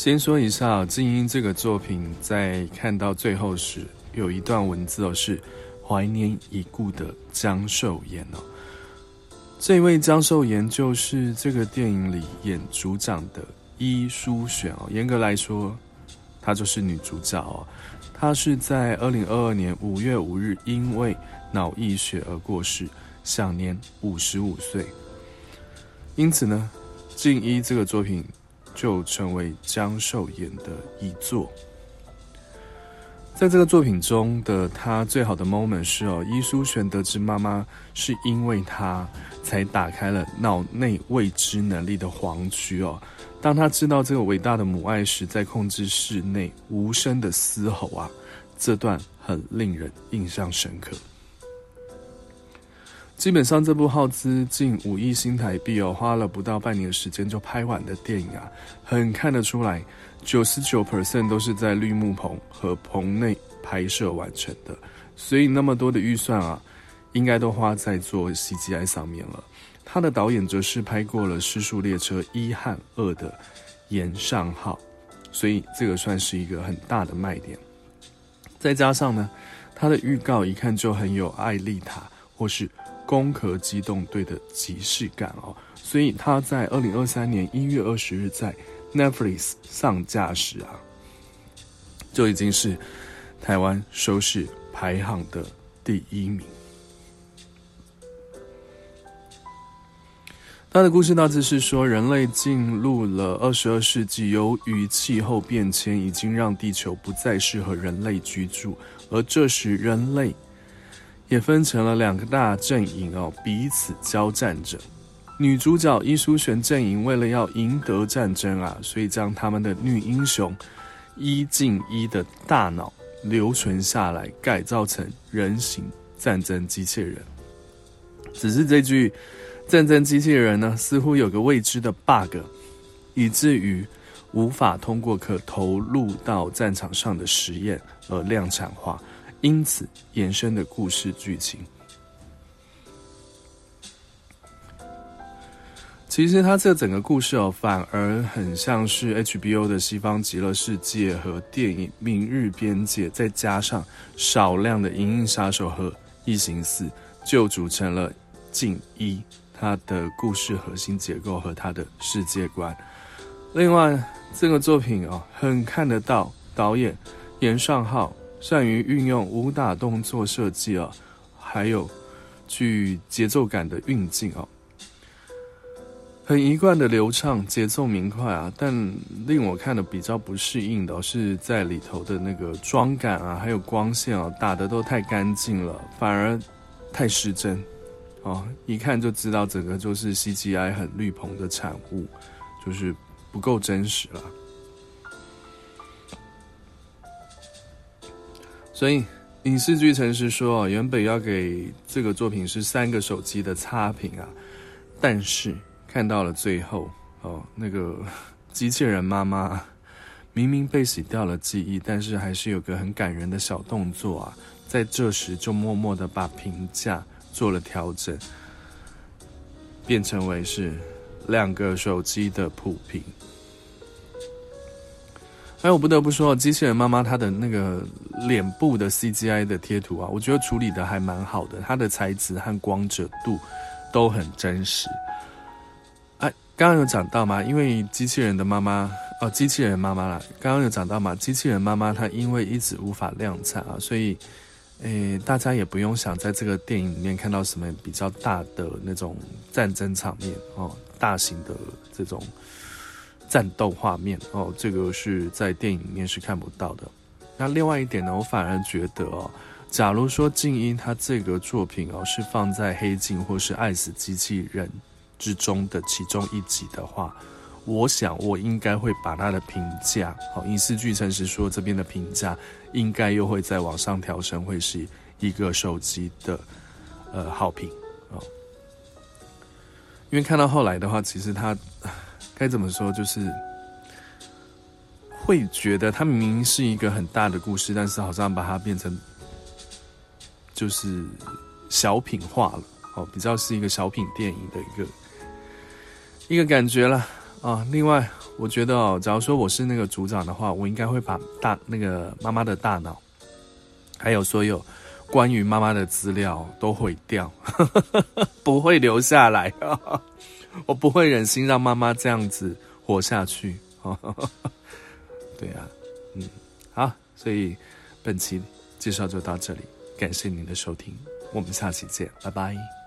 先说一下《静音》这个作品，在看到最后时，有一段文字哦，是怀念已故的江寿延哦。这位江寿延就是这个电影里演组长的伊舒璇哦。严格来说，她就是女主角哦。她是在二零二二年五月五日因为脑溢血而过世，享年五十五岁。因此呢，《静一》这个作品。就成为江寿延的遗作。在这个作品中的他最好的 moment 是哦，伊舒璇得知妈妈是因为他才打开了脑内未知能力的黄区哦。当他知道这个伟大的母爱时，在控制室内无声的嘶吼啊，这段很令人印象深刻。基本上，这部耗资近五亿新台币哦，花了不到半年时间就拍完的电影啊，很看得出来，九十九 percent 都是在绿幕棚和棚内拍摄完成的，所以那么多的预算啊，应该都花在做 CGI 上面了。他的导演则是拍过了《失速列车》一和二的岩上浩，所以这个算是一个很大的卖点。再加上呢，他的预告一看就很有艾丽塔或是。攻壳机动队的即视感哦，所以他在二零二三年一月二十日在 Netflix 上架时啊，就已经是台湾收视排行的第一名。他的故事大致是说，人类进入了二十二世纪，由于气候变迁已经让地球不再适合人类居住，而这时人类。也分成了两个大阵营哦，彼此交战着。女主角伊舒璇阵营为了要赢得战争啊，所以将他们的女英雄伊静一的大脑留存下来，改造成人形战争机器人。只是这具战争机器人呢，似乎有个未知的 bug，以至于无法通过可投入到战场上的实验而量产化。因此延伸的故事剧情，其实它这整个故事哦，反而很像是 HBO 的《西方极乐世界》和电影《明日边界》，再加上少量的《银翼杀手》和《异形四》，就组成了《静一》它的故事核心结构和它的世界观。另外，这个作品哦，很看得到导演严尚浩。善于运用武打动作设计啊，还有具节奏感的运镜啊，很一贯的流畅，节奏明快啊。但令我看的比较不适应的是在里头的那个妆感啊，还有光线啊，打得都太干净了，反而太失真啊，一看就知道整个就是 CGI 很绿棚的产物，就是不够真实了。所以，影视剧诚实说，原本要给这个作品是三个手机的差评啊，但是看到了最后哦，那个 机器人妈妈明明被洗掉了记忆，但是还是有个很感人的小动作啊，在这时就默默的把评价做了调整，变成为是两个手机的普评。哎，我不得不说，机器人妈妈她的那个脸部的 CGI 的贴图啊，我觉得处理的还蛮好的，它的材质和光泽度都很真实。哎，刚刚有讲到吗？因为机器人的妈妈哦，机器人妈妈啦，刚刚有讲到嘛，机器人妈妈她因为一直无法量产啊，所以，诶，大家也不用想在这个电影里面看到什么比较大的那种战争场面哦，大型的这种。战斗画面哦，这个是在电影里面是看不到的。那另外一点呢，我反而觉得哦，假如说静音它这个作品哦是放在黑镜或是爱死机器人之中的其中一集的话，我想我应该会把它的评价，好，影视剧诚实说这边的评价应该又会再往上调升，会是一个手机的呃好评哦。因为看到后来的话，其实它。该怎么说？就是会觉得它明明是一个很大的故事，但是好像把它变成就是小品化了哦，比较是一个小品电影的一个一个感觉了。啊，另外，我觉得哦，假如说我是那个组长的话，我应该会把大那个妈妈的大脑，还有所有关于妈妈的资料都毁掉，不会留下来啊。我不会忍心让妈妈这样子活下去。对啊，嗯，好，所以本期介绍就到这里，感谢您的收听，我们下期见，拜拜。